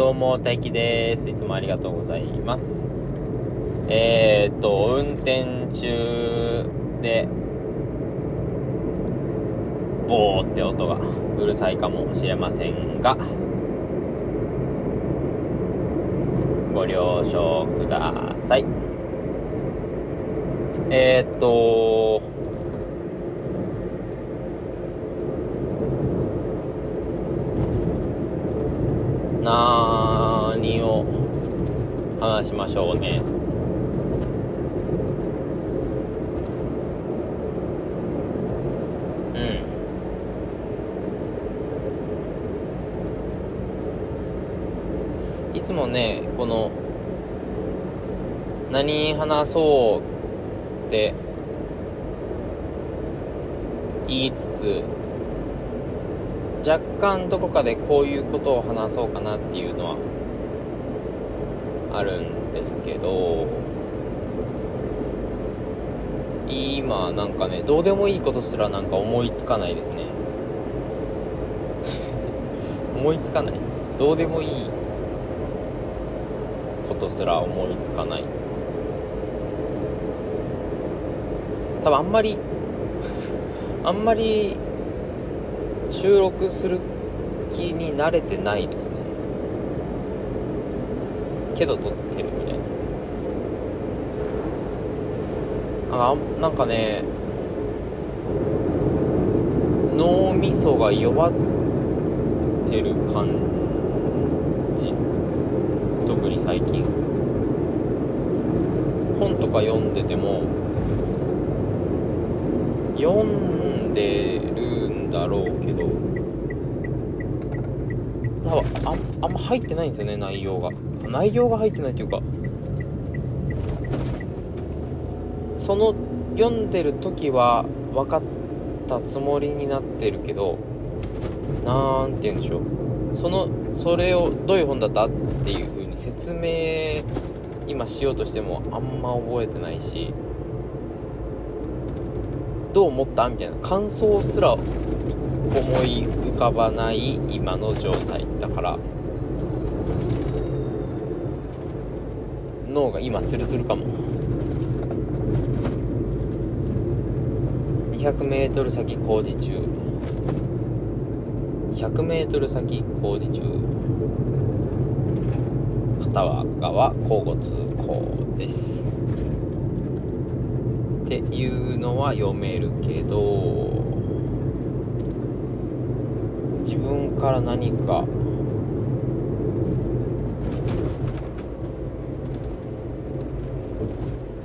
どうも大輝です。いつもありがとうございます。えー、っと運転中でボーって音がうるさいかもしれませんがご了承ください。えー、っと何を話しましょうね。うん。いつもねこの何話そうって言いつつ若干どこかでこういうことを話そうかなっていうのはあるんですけど今なんかねどうでもいいことすらなんか思いつかないですね。思いつかない。どうでもいいことすら思いつかない。多分あんまり あんまり収録する気に慣れてないですね。けど撮ってるみたいな。あなんかね脳みそが弱ってる感じ。特に最近。本とか読んでても読んでるんだろうけどなんかああんま入ってないんですよね内容が。内容が入ってないというか。その読んでる時は分かったつもりになってるけどなんて言うんでしょう。そのそれをどういう本だったっていう風に説明今しようとしてもあんま覚えてないしどう思ったみたいな。感想すら思い浮かばない今の状態。だから脳が今ツルツルかも。200m 先工事中。100m 先工事中。片側交互通行です。っていうのは読めるけど。自分から何か。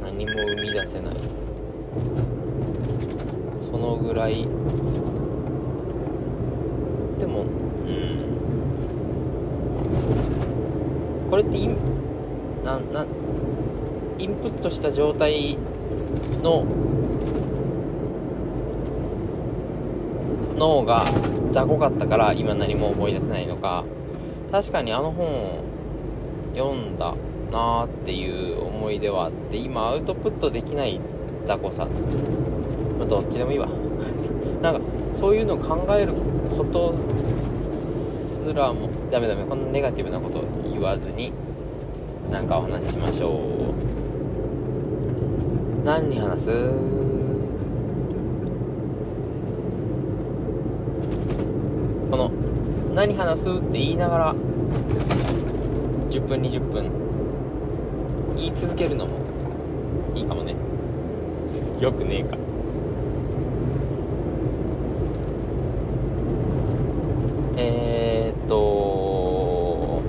何も生み出せない。そのぐらい。でもうん。これってインななインプットした状態の脳が雑魚かったから今何も思い出せないのか。確かにあの本を読んだなーっていう思い出はあって今アウトプットできない雑魚さ、どっちでもいいわ。なんかそういうのを考えることすらもダメダメこんなネガティブなこと言わずになんかお話ししましょう。何に話す？この何話すって言いながら10分20分言い続けるのもいいかもね。よくねえか。えー、っと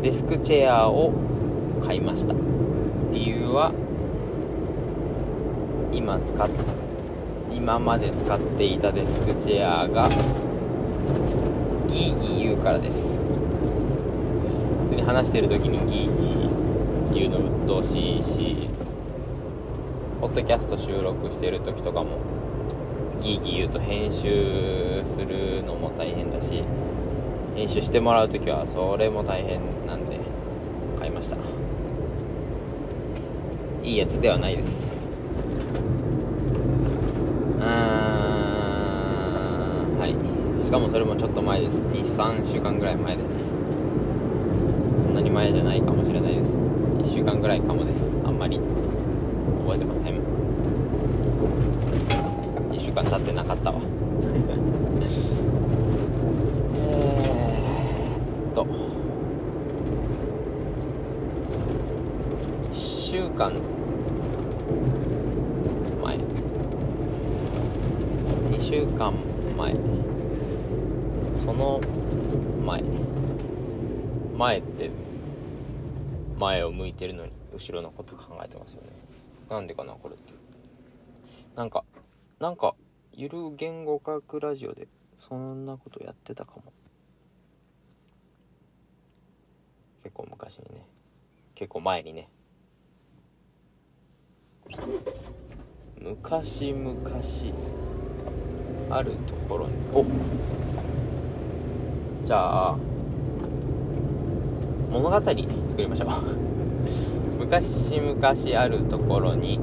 デスクチェアを買いました。理由は今使っ今まで使っていたデスクチェアがギーギー言うからです。普通に話してる時にギーギー言うの鬱陶しいしポッドキャスト収録してる時とかもギーギー言うと編集するのも大変だし編集してもらう時はそれも大変なんで買いました。いいやつではないです。うーはい。しかもそれもちょっと前です。23週間ぐらい前です。そんなに前じゃないかもしれないです。1週間ぐらいかもです。あんまり覚えてません。1週間経ってなかったわ。間。前。2週間前。その前。前って前を向いてるのに後ろのこと考えてますよね。なんでかなこれって。なんかなんかゆる言語学ラジオでそんなことやってたかも。結構昔にね。結構前にね。昔々あるところに。お。じゃあ物語作りましょう。昔々あるところに。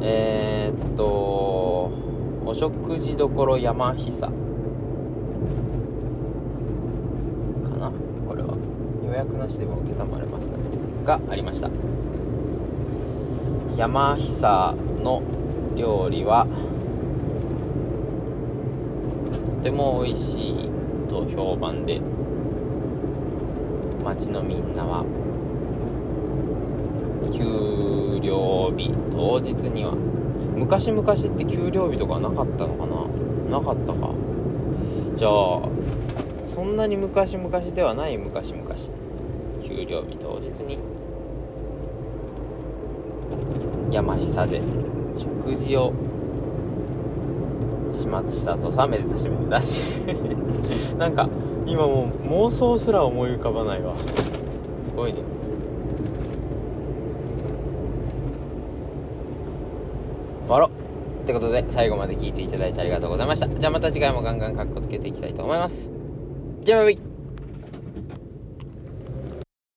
えー、っとお食事処山久。かな？これは。予約なしでも承れます。ねがありました。山久の料理はとても美味しいと評判で町のみんなは給料日当日には昔々って給料日とかなかったのかな？なかったか。じゃあそんなに昔々ではない昔々給料日当日に山下で食事を始末したとさめでたしめでだし。なんか今もう妄想すら思い浮かばないわ。すごいね。終わろうってことで最後まで聞いていただいてありがとうございました。じゃあまた次回もガンガンカッコつけていきたいと思います。じゃあバイバイ。